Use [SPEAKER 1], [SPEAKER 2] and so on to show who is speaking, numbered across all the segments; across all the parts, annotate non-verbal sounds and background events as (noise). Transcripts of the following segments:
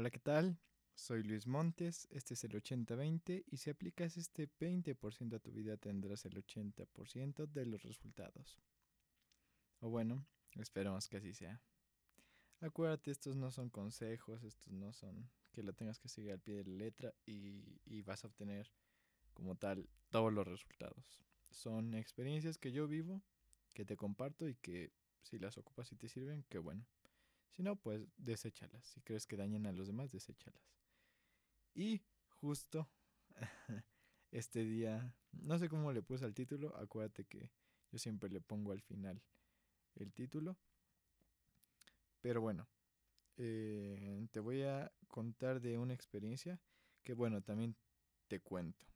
[SPEAKER 1] Hola, ¿qué tal? Soy Luis Montes, este es el 80-20 y si aplicas este 20% a tu vida tendrás el 80% de los resultados. O bueno, esperamos que así sea. Acuérdate, estos no son consejos, estos no son que lo tengas que seguir al pie de la letra y, y vas a obtener como tal todos los resultados. Son experiencias que yo vivo, que te comparto y que si las ocupas y te sirven, qué bueno. Si no, pues deséchalas. Si crees que dañan a los demás, deséchalas. Y justo (laughs) este día, no sé cómo le puse al título, acuérdate que yo siempre le pongo al final el título. Pero bueno, eh, te voy a contar de una experiencia que bueno, también te cuento.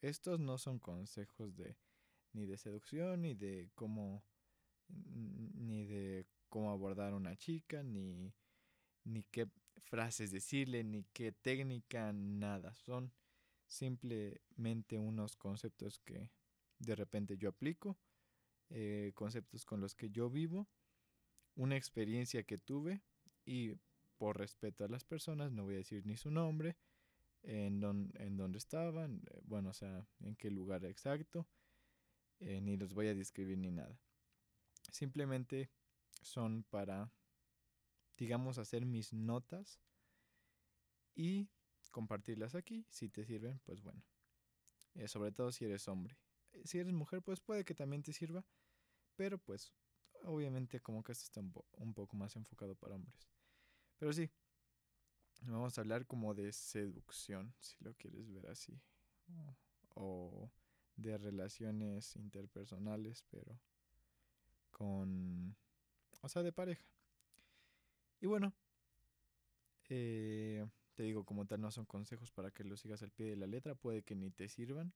[SPEAKER 1] Estos no son consejos de ni de seducción, ni de cómo ni de cómo abordar a una chica, ni, ni qué frases decirle, ni qué técnica, nada. Son simplemente unos conceptos que de repente yo aplico, eh, conceptos con los que yo vivo, una experiencia que tuve y por respeto a las personas no voy a decir ni su nombre, en, en dónde estaban, eh, bueno, o sea, en qué lugar exacto, eh, ni los voy a describir ni nada. Simplemente son para, digamos, hacer mis notas y compartirlas aquí. Si te sirven, pues bueno. Eh, sobre todo si eres hombre. Eh, si eres mujer, pues puede que también te sirva. Pero pues, obviamente como que esto está un, un poco más enfocado para hombres. Pero sí, vamos a hablar como de seducción, si lo quieres ver así. O de relaciones interpersonales, pero con o sea, de pareja. Y bueno, eh, te digo, como tal, no son consejos para que lo sigas al pie de la letra. Puede que ni te sirvan.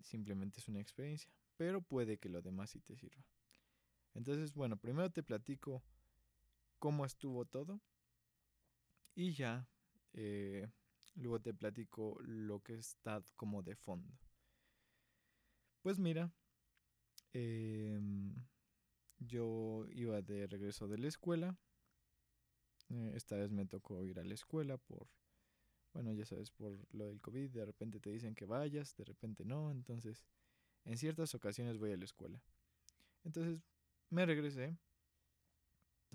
[SPEAKER 1] Simplemente es una experiencia. Pero puede que lo demás sí te sirva. Entonces, bueno, primero te platico cómo estuvo todo. Y ya, eh, luego te platico lo que está como de fondo. Pues mira, eh, yo iba de regreso de la escuela. Eh, esta vez me tocó ir a la escuela por, bueno, ya sabes, por lo del COVID. De repente te dicen que vayas, de repente no. Entonces, en ciertas ocasiones voy a la escuela. Entonces, me regresé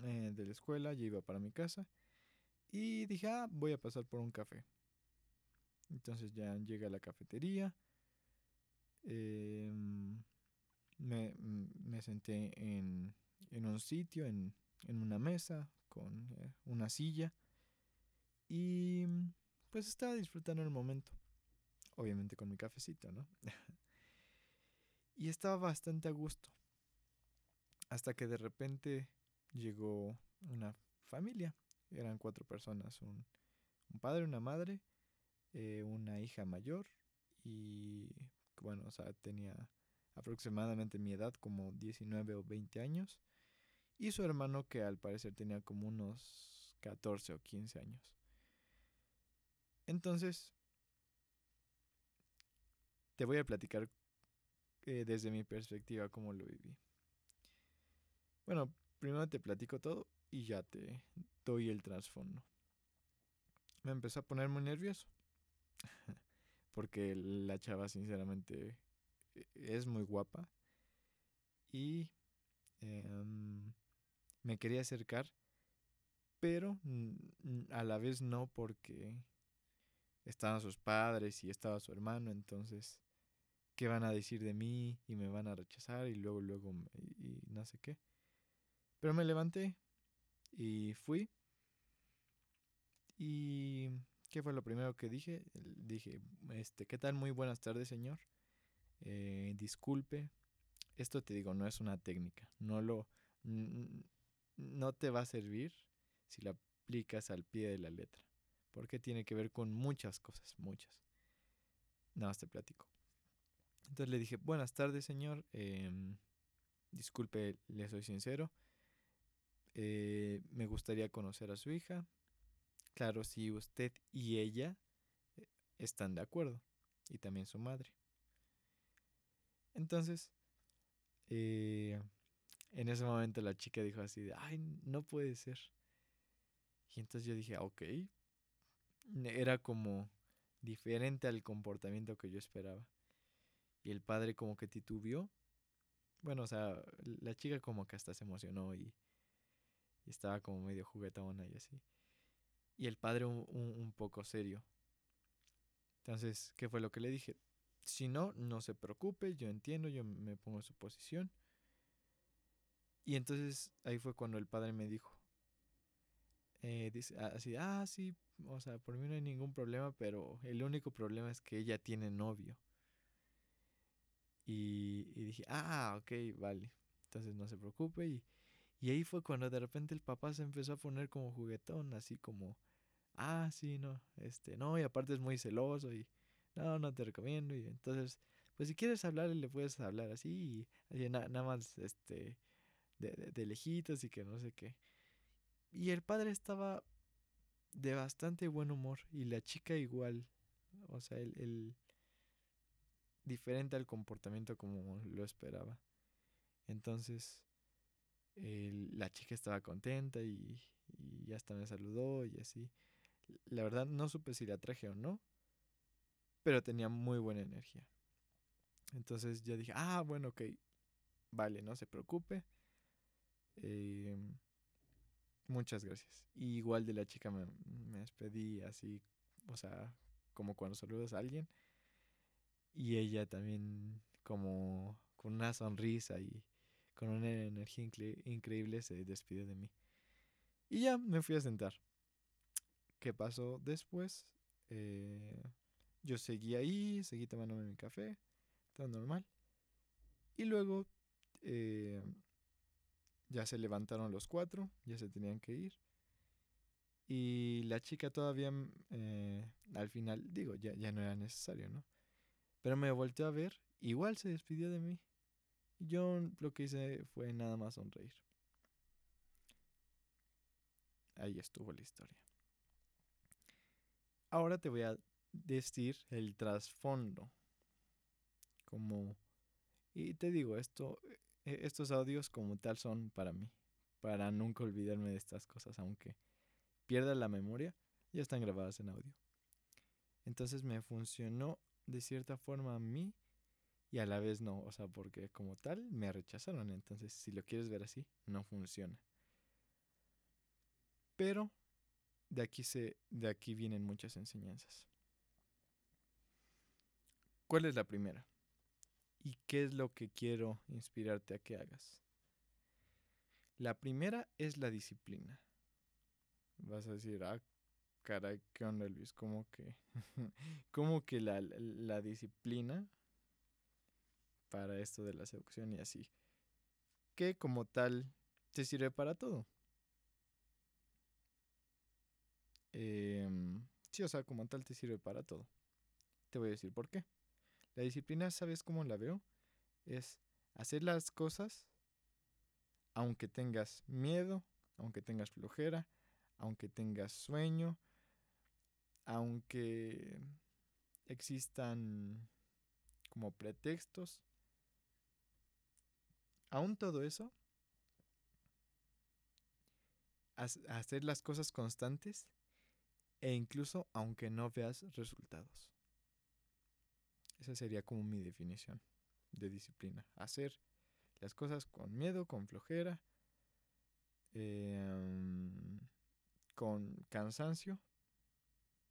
[SPEAKER 1] eh, de la escuela, ya iba para mi casa. Y dije, ah, voy a pasar por un café. Entonces ya llegué a la cafetería. Eh, me, me senté en, un sitio, en, una mesa, con eh, una silla. Y pues estaba disfrutando el momento. Obviamente con mi cafecito, ¿no? (laughs) y estaba bastante a gusto. Hasta que de repente llegó una familia. Eran cuatro personas. Un, un padre, una madre, eh, una hija mayor y bueno, o sea, tenía aproximadamente mi edad, como 19 o 20 años, y su hermano que al parecer tenía como unos 14 o 15 años. Entonces, te voy a platicar eh, desde mi perspectiva cómo lo viví. Bueno, primero te platico todo y ya te doy el trasfondo. Me empezó a poner muy nervioso. (laughs) Porque la chava sinceramente es muy guapa y em, me quería acercar, pero a la vez no porque estaban sus padres y estaba su hermano, entonces, ¿qué van a decir de mí? Y me van a rechazar y luego, luego, y, no sé qué. Pero me levanté y fui. Y ¿qué fue lo primero que dije? Dije, este, ¿qué tal? Muy buenas tardes, señor. Eh, disculpe, esto te digo, no es una técnica, no lo no te va a servir si la aplicas al pie de la letra, porque tiene que ver con muchas cosas, muchas. Nada más te platico. Entonces le dije, buenas tardes, señor. Em, disculpe, le soy sincero. Eh, me gustaría conocer a su hija. Claro, si usted y ella eh, están de acuerdo. Y también su madre. Entonces, eh, en ese momento la chica dijo así ay, no puede ser. Y entonces yo dije, ok. Era como diferente al comportamiento que yo esperaba. Y el padre como que titubió. Bueno, o sea, la chica como que hasta se emocionó y, estaba como medio juguetona y así. Y el padre un, un poco serio. Entonces, ¿qué fue lo que le dije? Si no, no se preocupe, yo entiendo, yo me pongo en su posición. Y entonces ahí fue cuando el padre me dijo, eh, así, ah, sí, o sea, por mí no hay ningún problema, pero el único problema es que ella tiene novio. Y, dije, ah, ok, vale, entonces no se preocupe. Y, y ahí fue cuando de repente el papá se empezó a poner como juguetón, así como, ah, sí, no, este, no, y aparte es muy celoso y no, no te recomiendo. Y entonces, pues si quieres hablar, le puedes hablar así, y nada más, este, de, de, lejitos y que no sé qué. Y el padre estaba de bastante buen humor y la chica igual. O sea, el, el diferente al comportamiento como lo esperaba. Entonces, la chica estaba contenta y, y hasta me saludó y así. La verdad no supe si la traje o no, pero tenía muy buena energía. Entonces ya dije, ah, bueno, ok, vale, no se preocupe. Eh, muchas gracias. Y igual de la chica me, me, despedí así, o sea, como cuando saludas a alguien. Y ella también como con una sonrisa y con una energía increíble se despidió de mí. Y ya me fui a sentar. ¿Qué pasó después? Eh, yo seguí ahí, seguí tomándome mi café, todo normal. Y luego eh, ya se levantaron los cuatro, ya se tenían que ir. Y la chica todavía, mm, eh, al final, digo, ya, ya no era necesario, ¿no? Pero me volteó a ver, igual se despidió de mí. Yo lo que hice fue nada más sonreír. Ahí estuvo la historia. Ahora te voy a decir el trasfondo. Como, y te digo, esto, e, estos audios como tal son para mí, para nunca olvidarme de estas cosas, aunque pierda la memoria, ya están grabadas en audio. Entonces me funcionó de cierta forma a mí y a la vez no, o sea, porque como tal me rechazaron, entonces si lo quieres ver así, no funciona. Pero de aquí se de aquí vienen muchas enseñanzas. ¿Cuál es la primera? ¿Y qué es lo que quiero inspirarte a que hagas? La primera es la disciplina. Vas a decir, ah, caray, ¿qué onda Luis? ¿Cómo que, (laughs) cómo que la, disciplina para esto de la seducción y así? Que como tal te sirve para todo. Eh, sí, o sea, como tal te sirve para todo. Te voy a decir por qué. La disciplina, ¿sabes cómo la veo? Es hacer las cosas aunque tengas miedo, aunque tengas flojera, aunque tengas sueño, aunque existan como pretextos. Aún todo eso, hacer las cosas constantes e incluso aunque no veas resultados. Esa sería como mi definición de disciplina. Hacer las cosas con miedo, con flojera, em, con cansancio,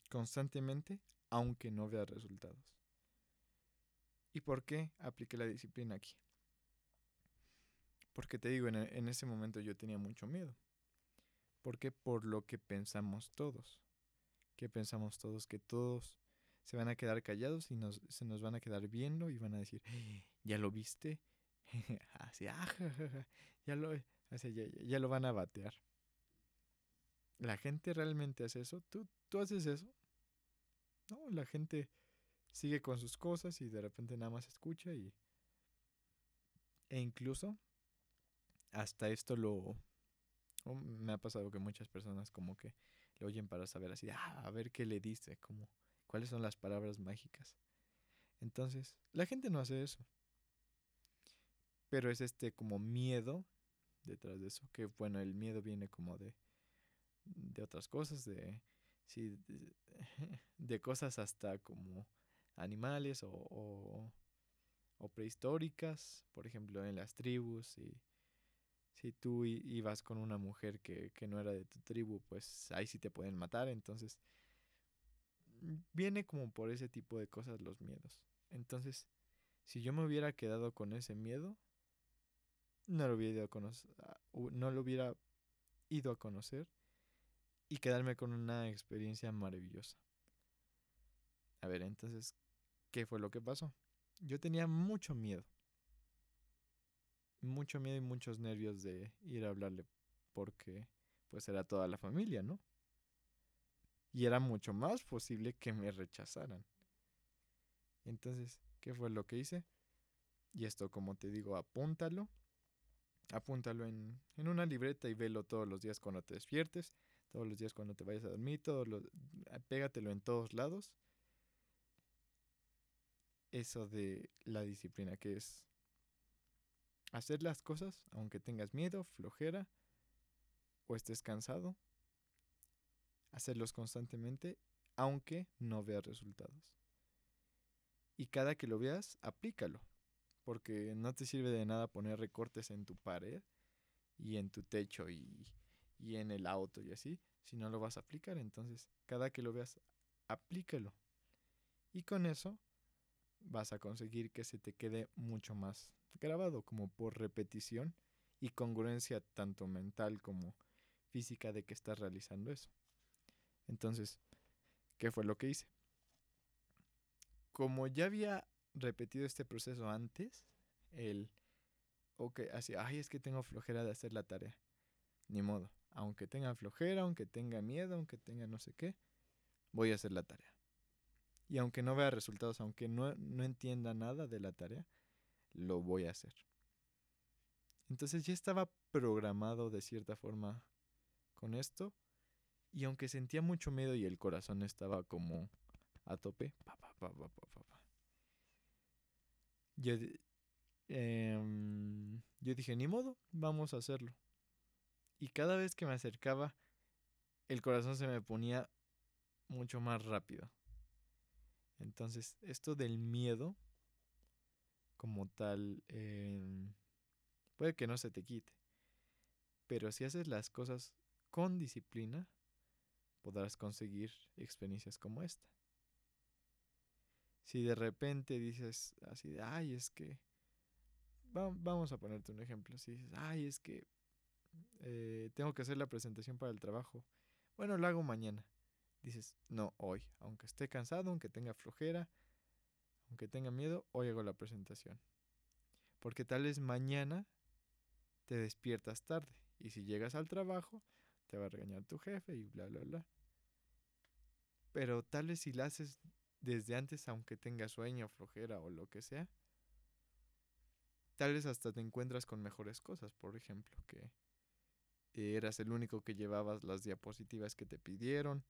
[SPEAKER 1] constantemente, aunque no vea resultados. ¿Y por qué apliqué la disciplina aquí? Porque te digo, en, en ese momento yo tenía mucho miedo. Porque por lo que pensamos todos. Que pensamos todos que todos se van a quedar callados y nos, se nos van a quedar viendo y van a decir, ¿ya lo viste? (laughs) así, ah, ya, lo, ya, lo van a batear. ¿La gente realmente hace eso? ¿Tú, ¿Tú haces eso? No, la gente sigue con sus cosas y de repente nada más escucha y... E incluso hasta esto lo... me ha pasado que muchas personas como que lo oyen para saber así, ah, a ver qué le dice, como cuáles son las palabras mágicas. Entonces, la gente no hace eso. Pero es este como miedo detrás de eso, que bueno, el miedo viene como de de otras cosas, de, sí, de, (laughs) cosas hasta como animales o, o, prehistóricas, por ejemplo en las tribus, y si tú ibas con una mujer que, que no era de tu tribu, pues ahí sí te pueden matar, entonces viene como por ese tipo de cosas los miedos. Entonces, si yo me hubiera quedado con ese miedo, no lo hubiera ido a conocer, no lo hubiera ido a conocer y quedarme con una experiencia maravillosa. A ver, entonces, ¿qué fue lo que pasó? Yo tenía mucho miedo. Mucho miedo y muchos nervios de ir a hablarle porque pues era toda la familia, ¿no? Y era mucho más posible que me rechazaran. Entonces, ¿qué fue lo que hice? Y esto, como te digo, apúntalo. Apúntalo en, en una libreta y velo todos los días cuando te despiertes todos los días cuando te vayas a dormir, todos los, pégatelo en todos lados. Eso de la disciplina, que es hacer las cosas aunque tengas miedo, flojera o estés cansado. Hacerlos constantemente aunque no veas resultados. Y cada que lo veas, aplícalo. Porque no te sirve de nada poner recortes en tu pared y en tu techo y y en el auto y así, si no lo vas a aplicar. Entonces, cada que lo veas, aplícalo. Y con eso vas a conseguir que se te quede mucho más grabado, como por repetición y congruencia tanto mental como física de que estás realizando eso. Entonces, ¿qué fue lo que hice? Como ya había repetido este proceso antes, el, ok, así, ay, es que tengo flojera de hacer la tarea. Ni modo aunque tenga flojera, aunque tenga miedo, aunque tenga no sé qué, voy a hacer la tarea. Y aunque no vea resultados, aunque no, no entienda nada de la tarea, lo voy a hacer. Entonces ya estaba programado de cierta forma con esto. Y aunque sentía mucho miedo y el corazón estaba como a tope, yo, em, yo dije, ni modo, vamos a hacerlo. Y cada vez que me acercaba, el corazón se me ponía mucho más rápido. Entonces, esto del miedo, como tal, em, puede que no se te quite. Pero si haces las cosas con disciplina, podrás conseguir experiencias como esta. Si de repente dices así de, ay, es que, vamos a ponerte un ejemplo, si dices, ay, es que eh, tengo que hacer la presentación para el trabajo. Bueno, lo hago mañana. Dices, no, hoy. Aunque esté cansado, aunque tenga flojera, aunque tenga miedo, hoy hago la presentación. Porque tal vez mañana te despiertas tarde. Y si llegas al trabajo, te va a regañar tu jefe y bla, bla, bla. Pero tal vez si la haces desde antes, aunque tengas sueño, flojera o lo que sea, tal vez hasta te encuentras con mejores cosas. Por ejemplo, que eras el único que llevabas las diapositivas que te pidieron.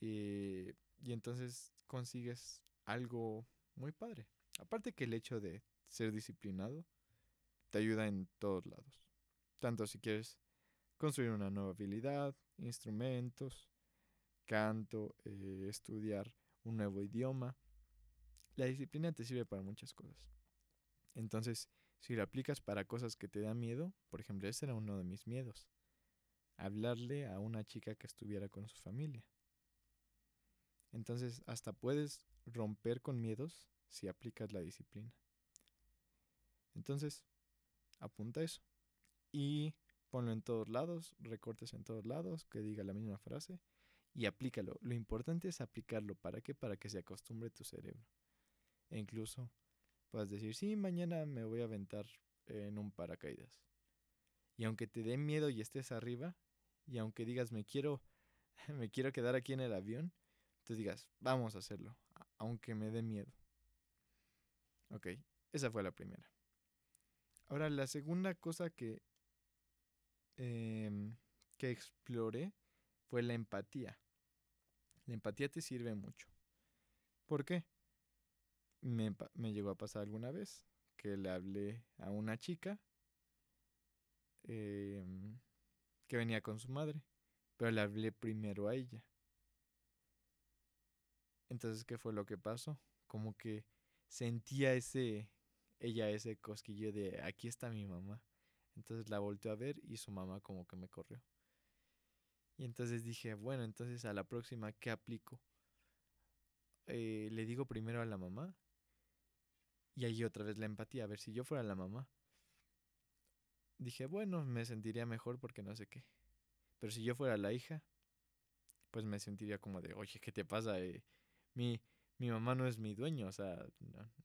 [SPEAKER 1] y entonces consigues algo muy padre. Aparte que el hecho de ser disciplinado te ayuda en todos lados. Tanto si quieres construir una nueva habilidad, instrumentos, canto, eh, estudiar un nuevo idioma. La disciplina te sirve para muchas cosas. Entonces, si lo aplicas para cosas que te dan miedo, por ejemplo, ese era uno de mis miedos. Hablarle a una chica que estuviera con su familia. Entonces, hasta puedes romper con miedos si aplicas la disciplina. Entonces, apunta eso. Y ponlo en todos lados, recortes en todos lados, que diga la misma frase y aplícalo. Lo importante es aplicarlo. ¿Para qué? Para que se acostumbre tu cerebro. E incluso puedas decir, sí, mañana me voy a aventar en un paracaídas. Y aunque te dé miedo y estés arriba, y aunque digas, me quiero, (laughs) me quiero quedar aquí en el avión, tú digas, vamos a hacerlo, aunque me dé miedo. Ok, esa fue la primera. Ahora, la segunda cosa que, em, que exploré fue la empatía. La empatía te sirve mucho. ¿Por qué? me, me llegó a pasar alguna vez que le hablé a una chica em, que venía con su madre, pero le hablé primero a ella. Entonces, ¿qué fue lo que pasó? Como que sentía ese, ella ese cosquillo de aquí está mi mamá. Entonces la volteó a ver y su mamá como que me corrió. Y entonces dije, bueno, entonces a la próxima, ¿qué aplico? Eh, le digo primero a la mamá y ahí otra vez la empatía, a ver si yo fuera la mamá. Dije, bueno, me sentiría mejor porque no sé qué. Pero si yo fuera la hija, pues me sentiría como de, oye, ¿qué te pasa? Eh, mi, mi mamá no es mi dueño, o sea,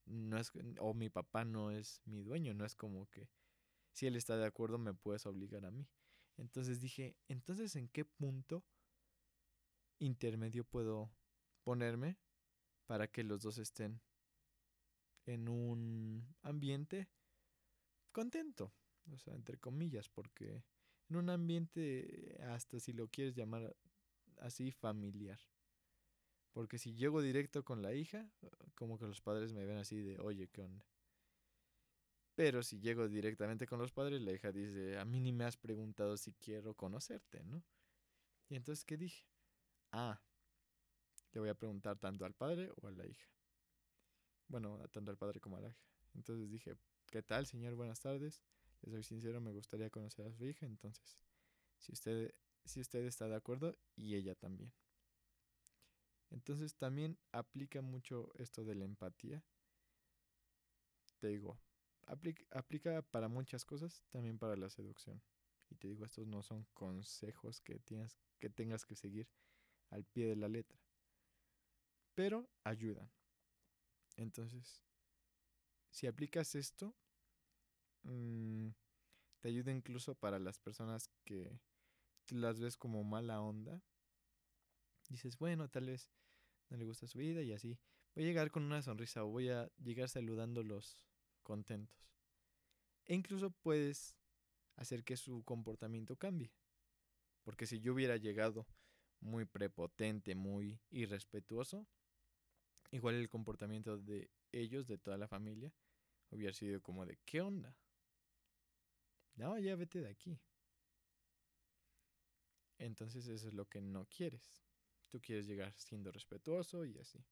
[SPEAKER 1] no, es, o mi papá no es mi dueño, no es como que si él está de acuerdo me puedes obligar a mí. Entonces dije, entonces ¿en qué punto intermedio puedo ponerme para que los dos estén en un ambiente contento? O sea, entre comillas, porque en un ambiente, hasta si lo quieres llamar así, familiar. Porque si llego directo con la hija, como que los padres me ven así de, oye, ¿qué onda? Pero si llego directamente con los padres, la hija dice, a mí ni me has preguntado si quiero conocerte, ¿no? Y entonces, ¿qué dije? Ah, le voy a preguntar tanto al padre o a la hija. Bueno, tanto al padre como a la hija. Entonces dije, ¿qué tal, señor? Buenas tardes. Les soy sincero, me gustaría conocer a su hija. Entonces, si usted, si usted está de acuerdo, y ella también. Entonces también aplica mucho esto de la empatía. Te digo, aplica, para muchas cosas, también para la seducción. Y te digo, estos no son consejos que, tienes, que tengas que seguir al pie de la letra. Pero ayudan. Entonces, si aplicas esto, mm, te ayuda incluso para las personas que las ves como mala onda. Dices, bueno, tal vez no le gusta su vida y así. Voy a llegar con una sonrisa o voy a llegar saludándolos contentos. E incluso puedes hacer que su comportamiento cambie. Porque si yo hubiera llegado muy prepotente, muy irrespetuoso, igual el comportamiento de ellos, de toda la familia, hubiera sido como de, ¿qué onda? No, ya vete de aquí. Entonces eso es lo que no quieres. Tú quieres llegar siendo respetuoso y así.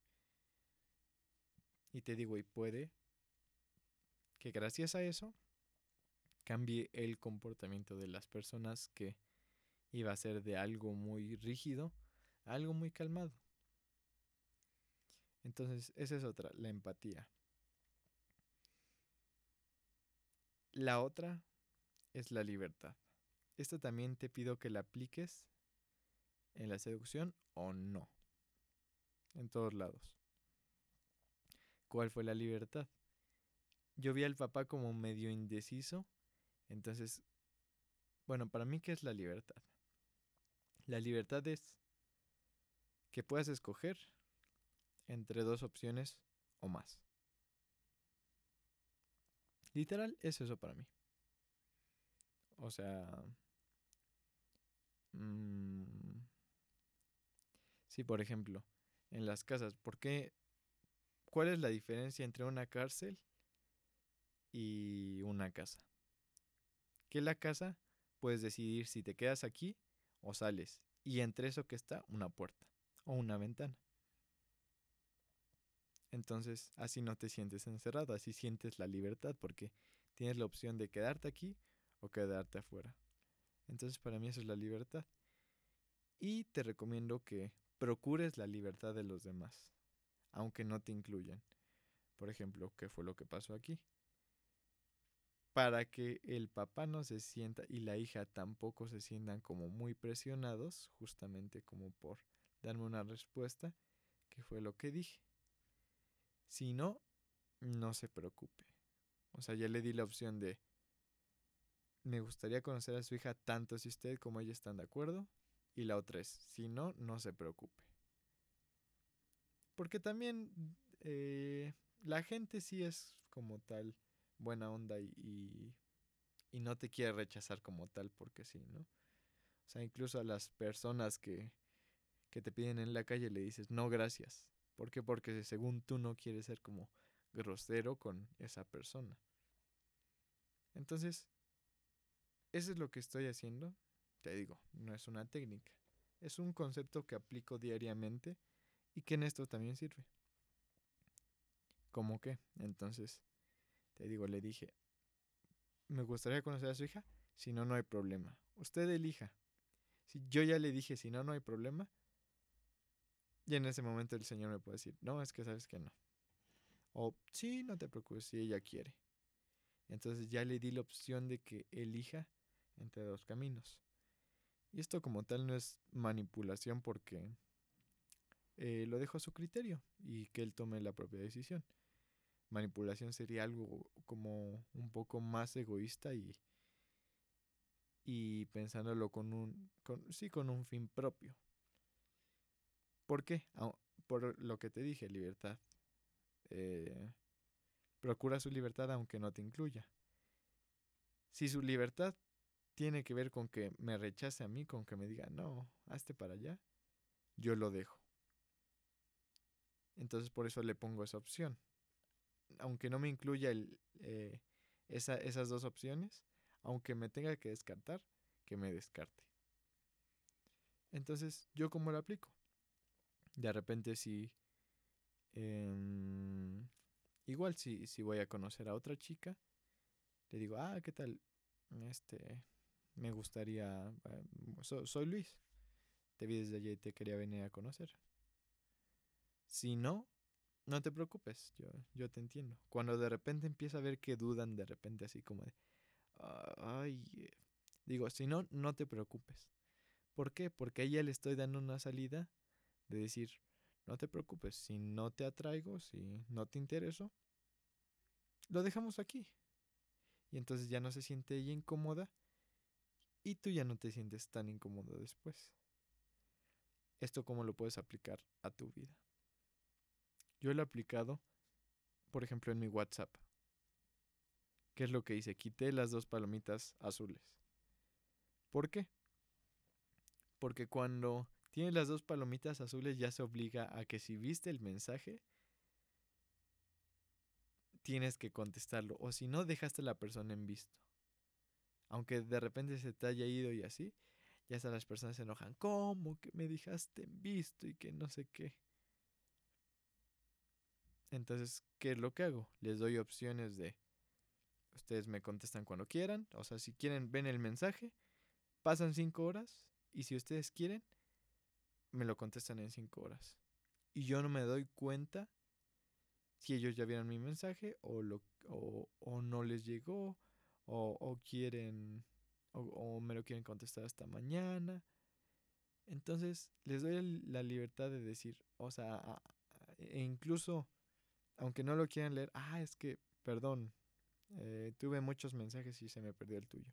[SPEAKER 1] Y te digo, y puede que gracias a eso cambie el comportamiento de las personas que iba a ser de algo muy rígido a algo muy calmado. Entonces, esa es otra, la empatía. La otra es la libertad. Esta también te pido que la apliques en la seducción o no. En todos lados. ¿Cuál fue la libertad? Yo vi al papá como medio indeciso. Entonces, bueno, para mí, ¿qué es la libertad? La libertad es que puedas escoger entre dos opciones o más. Literal es eso para mí. O sea... Mmm, sí, por ejemplo, en las casas, ¿por qué? ¿Cuál es la diferencia entre una cárcel y una casa. Que la casa puedes decidir si te quedas aquí o sales. Y entre eso que está una puerta o una ventana. Entonces así no te sientes encerrado, así sientes la libertad porque tienes la opción de quedarte aquí o quedarte afuera. Entonces para mí eso es la libertad. Y te recomiendo que procures la libertad de los demás, aunque no te incluyan. Por ejemplo, ¿qué fue lo que pasó aquí? Para que el papá no se sienta y la hija tampoco se sientan como muy presionados, justamente como por darme una respuesta, que fue lo que dije. Si no, no se preocupe. O sea, ya le di la opción de, me gustaría conocer a su hija tanto si usted como ella están de acuerdo. Y la otra es, si no, no se preocupe. Porque también eh, la gente sí es como tal buena onda y, y, no te quiere rechazar como tal porque sí, ¿no? O sea, incluso a las personas que, que te piden en la calle le dices, no, gracias. ¿Por qué? Porque según tú no quieres ser como grosero con esa persona. Entonces, eso es lo que estoy haciendo. Te digo, no es una técnica. es un concepto que aplico diariamente y que en esto también sirve. ¿Cómo qué? Entonces, te digo, le dije, me gustaría conocer a su hija, si no, no hay problema. Usted elija. Si yo ya le dije, si no, no hay problema. Y en ese momento el Señor me puede decir, no, es que sabes que no. O sí, no te preocupes, si ella quiere. Entonces ya le di la opción de que elija entre dos caminos. Y esto como tal no es manipulación porque eh, lo dejo a su criterio y que él tome la propia decisión. Manipulación sería algo como un poco más egoísta y, y pensándolo con un, con, sí, con un fin propio. ¿Por qué? Por lo que te dije, libertad. Eh, procura su libertad aunque no te incluya. Si su libertad tiene que ver con que me rechace a mí, con que me diga, no, hazte para allá, yo lo dejo. Entonces por eso le pongo esa opción. Aunque no me incluya el, eh, esas dos opciones, aunque me tenga que descartar, que me descarte. Entonces, ¿yo cómo lo aplico? De repente si... Em, igual si, si voy a conocer a otra chica, le digo, ah, ¿qué tal? Este, me gustaría... Eh, soy Luis. Te vi desde allí y te quería venir a conocer. Si no, no te preocupes, yo, yo te entiendo. Cuando de repente empieza a ver que dudan, de repente así como de, ay, eh", digo, si no, no te preocupes. ¿Por qué? Porque a ella le estoy dando una salida de decir, no te preocupes, si no te atraigo, si no te intereso, lo dejamos aquí. Y entonces ya no se siente ella incómoda y tú ya no te sientes tan incómodo después. Esto cómo lo puedes aplicar a tu vida. Yo lo he aplicado, por ejemplo, en mi WhatsApp. ¿Qué es lo que hice? Quité las dos palomitas azules. ¿Por qué? Porque cuando tienes las dos palomitas azules ya se obliga a que si viste el mensaje, tienes que contestarlo. O si no, dejaste a la persona en visto. Aunque de repente se te haya ido y así, ya hasta las personas se enojan. ¿Cómo que me dejaste en visto y que no sé qué? Entonces, ¿qué es lo que hago? Les doy opciones de... Ustedes me contestan cuando quieran. O sea, si quieren, ven el mensaje. Pasan cinco horas. Y si ustedes quieren, me lo contestan en cinco horas. Y yo no me doy cuenta si ellos ya vieron mi mensaje o, lo, o, no les llegó o, o quieren o, me lo quieren contestar hasta mañana. Entonces les doy la libertad de decir, o sea, e incluso aunque no lo quieran leer, ah, es que, perdón, eh, tuve muchos mensajes y se me perdió el tuyo.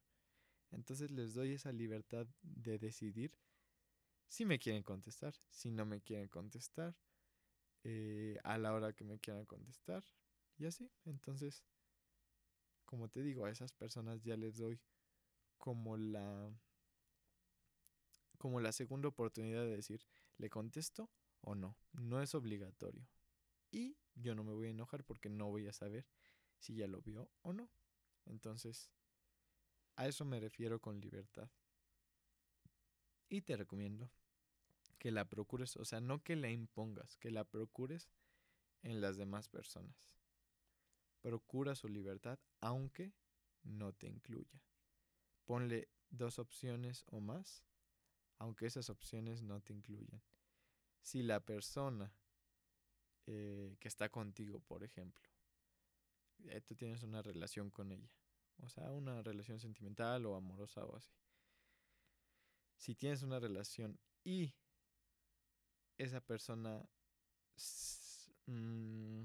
[SPEAKER 1] Entonces les doy esa libertad de decidir si me quieren contestar, si no me quieren contestar, eh, a la hora que me quieran contestar, y así. Entonces, como te digo, a esas personas ya les doy como la como la segunda oportunidad de decir, ¿le contesto o no? No es obligatorio. Y yo no me voy a enojar porque no voy a saber si ya lo vio o no. Entonces, a eso me refiero con libertad. Y te recomiendo que la procures, o sea, no que la impongas, que la procures en las demás personas. Procura su libertad aunque no te incluya. Ponle dos opciones o más, aunque esas opciones no te incluyan. Si la persona eh, que está contigo, por ejemplo. Eh, tú tienes una relación con ella. O sea, una relación sentimental o amorosa o así. Si tienes una relación y esa persona mm,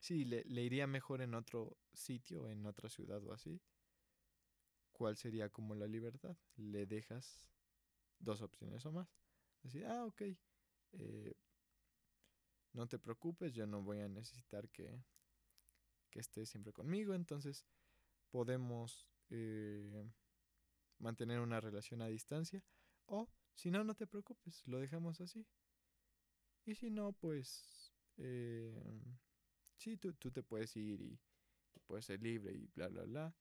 [SPEAKER 1] sí le, iría mejor en otro sitio, en otra ciudad o así, ¿cuál sería como la libertad? Le dejas dos opciones o más. Así, ah, ok. Eh, no te preocupes, yo no voy a necesitar que, que estés siempre conmigo, entonces podemos eh, mantener una relación a distancia o si no, no te preocupes, lo dejamos así. Y si no, pues eh, sí, tú, tú te puedes ir y, y puedes ser libre y bla, bla, bla.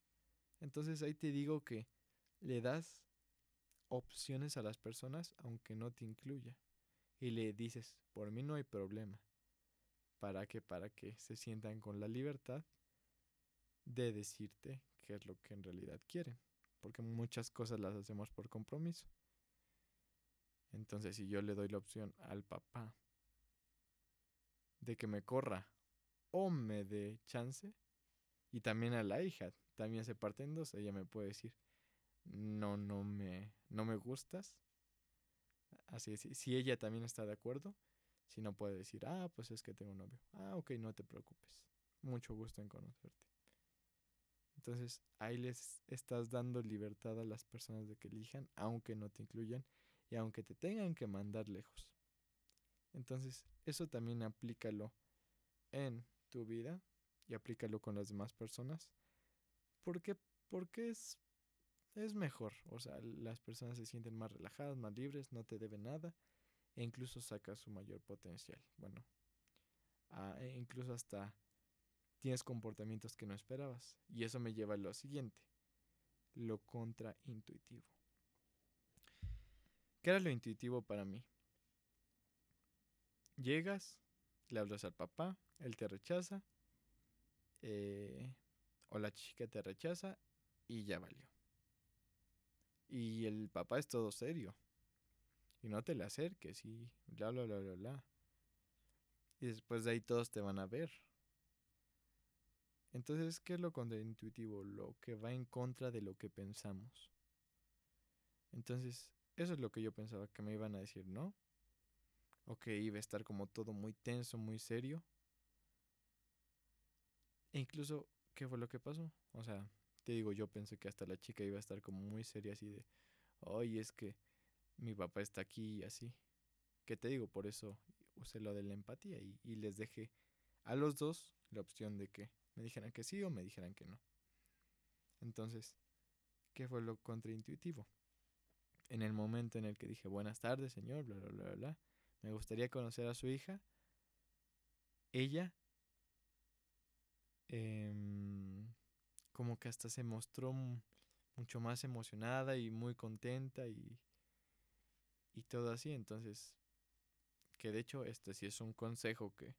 [SPEAKER 1] Entonces ahí te digo que le das opciones a las personas aunque no te incluya. Y le dices, por mí no hay problema. ¿Para que Para que se sientan con la libertad de decirte qué es lo que en realidad quieren. Porque muchas cosas las hacemos por compromiso. Entonces, si yo le doy la opción al papá de que me corra o me dé chance, y también a la hija, también se parten dos, ella me puede decir, no, no me, no me gustas. Así es, si ella también está de acuerdo, si no puede decir, ah, pues es que tengo un novio. Ah, ok, no te preocupes. Mucho gusto en conocerte. Entonces ahí les estás dando libertad a las personas de que elijan, aunque no te incluyan y aunque te tengan que mandar lejos. Entonces eso también aplícalo en tu vida y aplícalo con las demás personas. Porque, porque es, es mejor. O sea, las personas se sienten más relajadas, más libres, no te deben nada e incluso sacas su mayor potencial. Bueno, e incluso hasta tienes comportamientos que no esperabas. Y eso me lleva a lo siguiente, lo contraintuitivo. ¿Qué era lo intuitivo para mí? Llegas, le hablas al papá, él te rechaza, eh, o la chica te rechaza y ya valió. Y el papá es todo serio. Y no te le acerques y bla, bla, bla, bla, bla. Y después de ahí todos te van a ver. Entonces, ¿qué es lo contraintuitivo? Lo que va en contra de lo que pensamos. Entonces, eso es lo que yo pensaba que me iban a decir, ¿no? O que iba a estar como todo muy tenso, muy serio. E incluso, ¿qué fue lo que pasó? O sea, te digo, yo pensé que hasta la chica iba a estar como muy seria así de, oye, es que mi papá está aquí y así. ¿Qué te digo? Por eso usé lo de la empatía y, y les dejé a los dos la opción de que me dijeran que sí o me dijeran que no. Entonces, ¿qué fue lo contraintuitivo? En el momento en el que dije, buenas tardes, señor, bla, bla, bla, bla, me gustaría conocer a su hija, ella em, como que hasta se mostró mucho más emocionada y muy contenta y, y todo así. Entonces, que de hecho este sí es un consejo que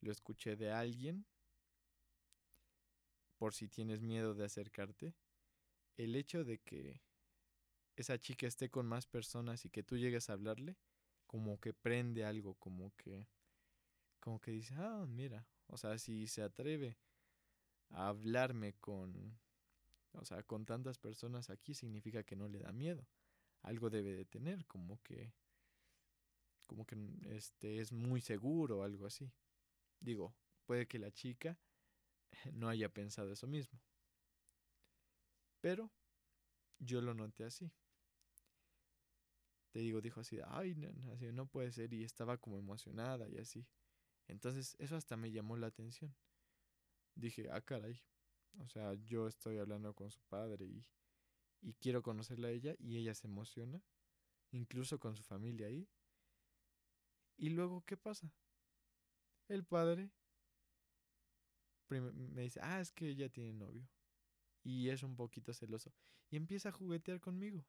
[SPEAKER 1] lo escuché de alguien por si tienes miedo de acercarte, el hecho de que esa chica esté con más personas y que tú llegues a hablarle, como que prende algo, como que, como que dice, ah, mira, o sea, si se atreve hablarme con, o sea, con tantas personas aquí, significa que no le da miedo. Algo debe de tener, como que, como que este es muy seguro o algo así. Digo, puede que la chica (laughs) no haya pensado eso mismo. Pero yo lo noté así. Te digo, dijo así, ay, no puede ser, y estaba como emocionada y así. Entonces, eso hasta me llamó la atención. Dije, ah, caray. O sea, yo estoy hablando con su padre y, y quiero conocerla a ella y ella se emociona, incluso con su familia ahí. Y luego, ¿qué pasa? El padre me dice, ah, es que ella tiene novio. Y es un poquito celoso. Y empieza a juguetear conmigo.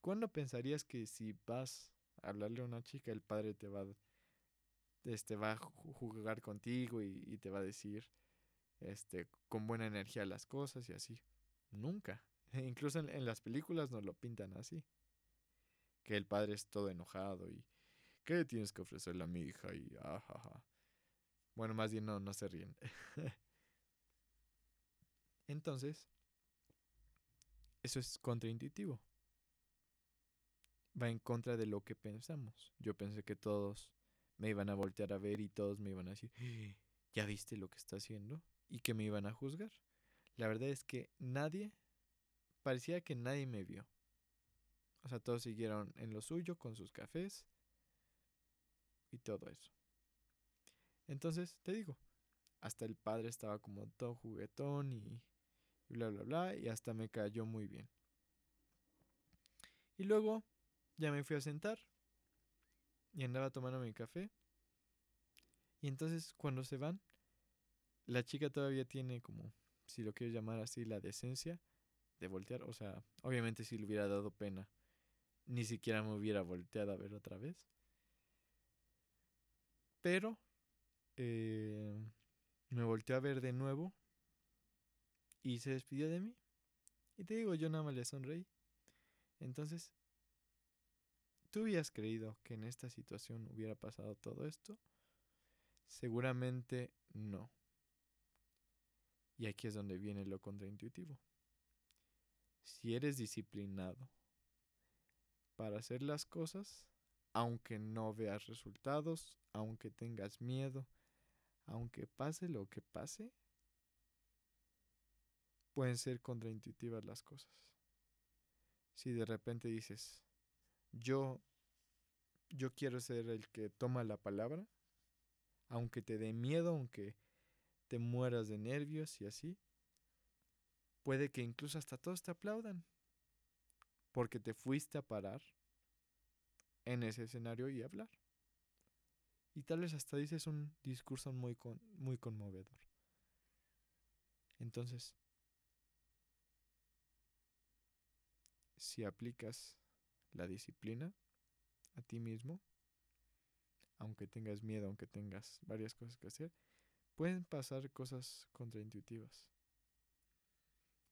[SPEAKER 1] ¿Cuándo pensarías que si vas a hablarle a una chica, el padre te va, este, va a jugar contigo y, te va a decir este, con buena energía las cosas y así? Nunca. (laughs) Incluso en, las películas nos lo pintan así. Que el padre es todo enojado y ¿qué tienes que ofrecerle a mi hija? Y ajaja. Bueno, más bien no, no se ríen. (laughs) Entonces, eso es contraintuitivo. Va en contra de lo que pensamos. Yo pensé que todos me iban a voltear a ver y todos me iban a decir, ¿ya viste lo que está haciendo? Y que me iban a juzgar. La verdad es que nadie, parecía que nadie me vio. O sea, todos siguieron en lo suyo con sus cafés y todo eso. Entonces, te digo, hasta el padre estaba como todo juguetón y, bla, bla, bla, y hasta me cayó muy bien. Y luego ya me fui a sentar y andaba tomando mi café. Y entonces cuando se van, la chica todavía tiene como, si lo quieres llamar así, la decencia de voltear. O sea, obviamente si le hubiera dado pena, ni siquiera me hubiera volteado a ver otra vez. Pero eh, me volteó a ver de nuevo y se despidió de mí. Y te digo, yo nada más le sonreí. Entonces, ¿tú hubieras creído que en esta situación hubiera pasado todo esto? Seguramente no. Y aquí es donde viene lo contraintuitivo. Si eres disciplinado para hacer las cosas, aunque no veas resultados, aunque tengas miedo, aunque pase lo que pase, pueden ser contraintuitivas las cosas. Si de repente dices, yo, yo quiero ser el que toma la palabra, aunque te dé miedo, aunque te mueras de nervios y así, puede que incluso hasta todos te aplaudan, porque te fuiste a parar en ese escenario y hablar. Y tal vez hasta dices un discurso muy, muy conmovedor. Entonces, si aplicas la disciplina a ti mismo, aunque tengas miedo, aunque tengas varias cosas que hacer, pueden pasar cosas contraintuitivas.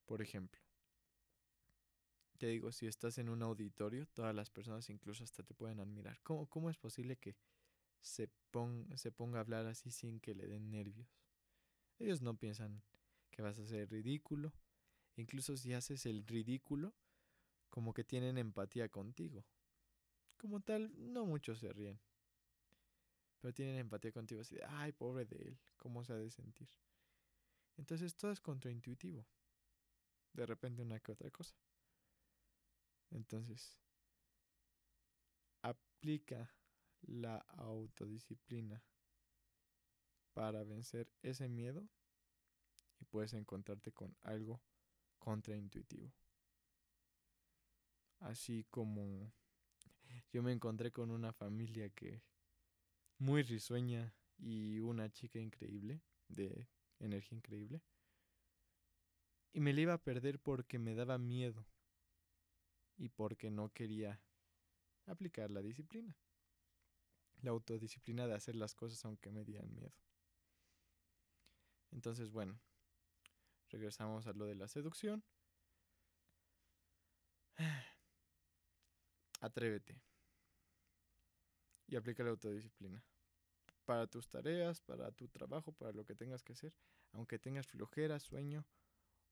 [SPEAKER 1] Por ejemplo, te digo, si estás en un auditorio, todas las personas incluso hasta te pueden admirar. ¿Cómo, es posible que se, se ponga a hablar así sin que le den nervios? Ellos no piensan que vas a ser ridículo. Incluso si haces el ridículo, como que tienen empatía contigo. Como tal, no muchos se ríen. Pero tienen empatía contigo así de, ay, pobre de él, ¿cómo se ha de sentir? Entonces todo es contraintuitivo. De repente una que otra cosa. Entonces, aplica la autodisciplina para vencer ese miedo y puedes encontrarte con algo contraintuitivo. Así como yo me encontré con una familia que muy risueña y una chica increíble, de energía increíble. Y me la iba a perder porque me daba miedo y porque no quería aplicar la disciplina. La autodisciplina de hacer las cosas aunque me dieran miedo. Entonces, bueno, regresamos a lo de la seducción. (sighs) Atrévete. Y aplica la autodisciplina. Para tus tareas, para tu trabajo, para lo que tengas que hacer. Aunque tengas flojera, sueño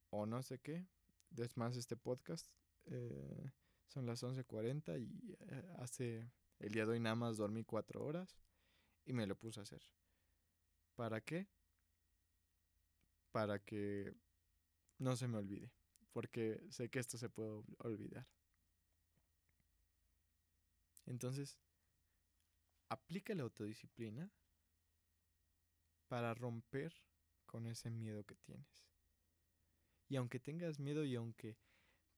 [SPEAKER 1] o no sé qué. Es más, este podcast eh, son las 11.40 y eh, hace el día de hoy nada más dormí cuatro horas y me lo puse a hacer. ¿Para qué? Para que no se me olvide, porque sé que esto se puede olvidar. Entonces, aplica la autodisciplina para romper con ese miedo que tienes. Y aunque tengas miedo y aunque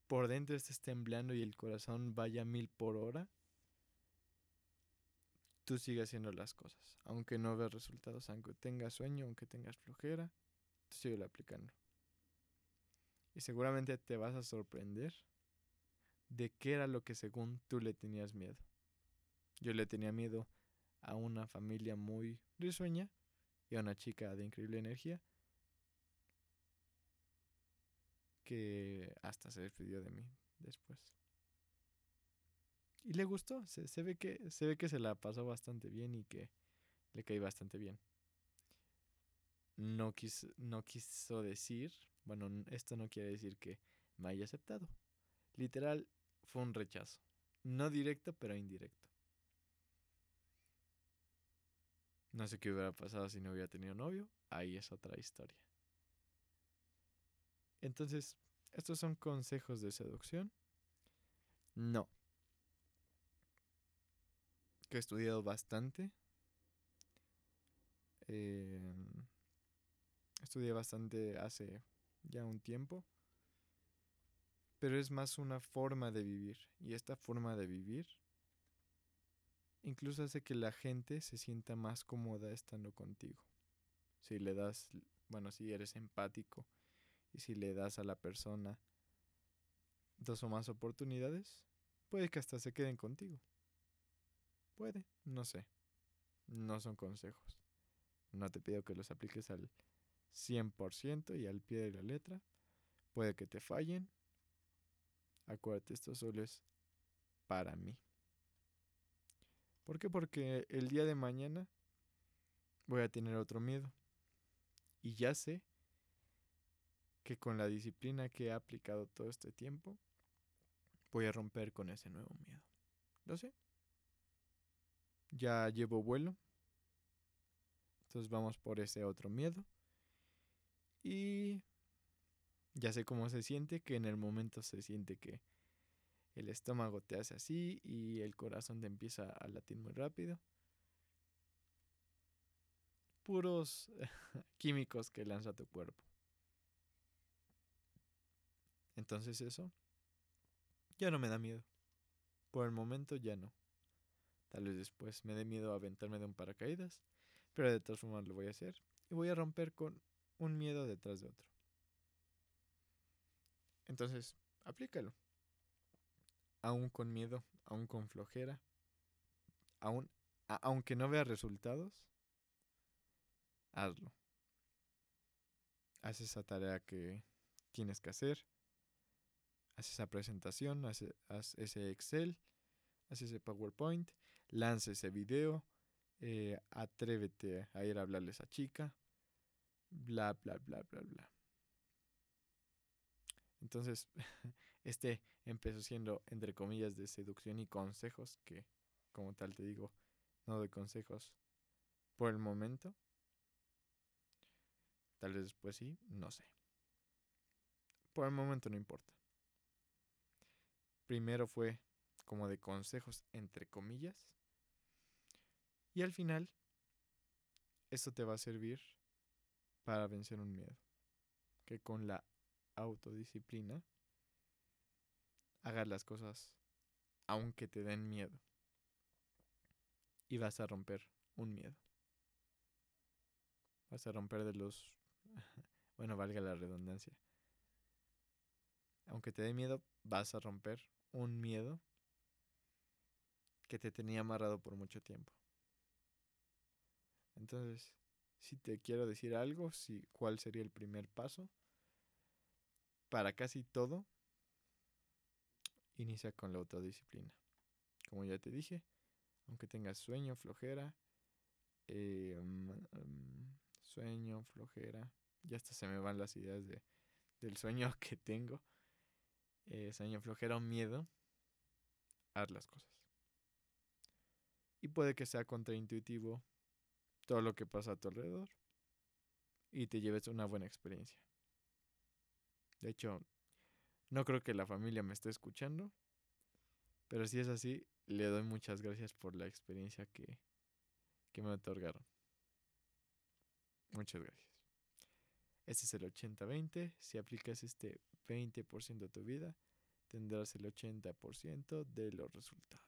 [SPEAKER 1] por dentro estés temblando y el corazón vaya mil por hora, tú sigues haciendo las cosas. Aunque no veas resultados, aunque tengas sueño, aunque tengas flojera, tú sigues aplicando. Y seguramente te vas a sorprender de qué era lo que según tú le tenías miedo. Yo le tenía miedo a una familia muy risueña y a una chica de increíble energía que hasta se despidió de mí después. Y le gustó, se, ve que, se ve que se la pasó bastante bien y que le caí bastante bien. No quiso, no quiso decir, bueno, esto no quiere decir que me haya aceptado. Literal, fue un rechazo. No directo, pero indirecto. No sé qué hubiera pasado si no hubiera tenido novio. Ahí es otra historia. Entonces, ¿estos son consejos de seducción? No. Que he estudiado bastante. Eh, estudié bastante hace ya un tiempo. Pero es más una forma de vivir. Y esta forma de vivir incluso hace que la gente se sienta más cómoda estando contigo. Si le das, bueno, si eres empático y si le das a la persona dos o más oportunidades, puede que hasta se queden contigo. Puede, no sé. No son consejos. No te pido que los apliques al 100% y al pie de la letra. Puede que te fallen. Acuérdate, esto solo es para mí. ¿Por qué? Porque el día de mañana voy a tener otro miedo. Y ya sé que con la disciplina que he aplicado todo este tiempo, voy a romper con ese nuevo miedo. Lo sé. Ya llevo vuelo. Entonces vamos por ese otro miedo. Y ya sé cómo se siente, que en el momento se siente que el estómago te hace así y el corazón te empieza a latir muy rápido. Puros (laughs) químicos que lanza tu cuerpo. Entonces eso ya no me da miedo. Por el momento ya no. Tal vez después me dé miedo aventarme de un paracaídas, pero de todas formas lo voy a hacer y voy a romper con un miedo detrás de otro. Entonces, aplícalo. Aún con miedo, aún con flojera, aún, aunque no veas resultados, hazlo. Haz esa tarea que tienes que hacer haz esa presentación, haz, ese Excel, haz ese PowerPoint, lanza ese video, eh, atrévete a ir a hablarle a esa chica, bla, bla, bla, bla, bla. Entonces, (laughs) este empezó siendo, entre comillas, de seducción y consejos, que como tal te digo, no doy consejos por el momento. Tal vez después sí, no sé. Por el momento no importa. Primero fue como de consejos entre comillas. Y al final, esto te va a servir para vencer un miedo. Que con la autodisciplina hagas las cosas aunque te den miedo. Y vas a romper un miedo. Vas a romper de los... (laughs) bueno, valga la redundancia. Aunque te dé miedo, vas a romper un miedo que te tenía amarrado por mucho tiempo. Entonces, si te quiero decir algo, si, ¿cuál sería el primer paso? Para casi todo, inicia con la autodisciplina. Como ya te dije, aunque tengas sueño, flojera, eh, mm, sueño, flojera, ya hasta se me van las ideas de, del sueño (laughs) que tengo eh, sueño flojera o miedo, haz las cosas. Y puede que sea contraintuitivo todo lo que pasa a tu alrededor y te lleves una buena experiencia. De hecho, no creo que la familia me esté escuchando, pero si es así, le doy muchas gracias por la experiencia que, que me otorgaron. Muchas gracias. Este es el 80-20. Si aplicas este 20% de tu vida, tendrás el 80% de los resultados.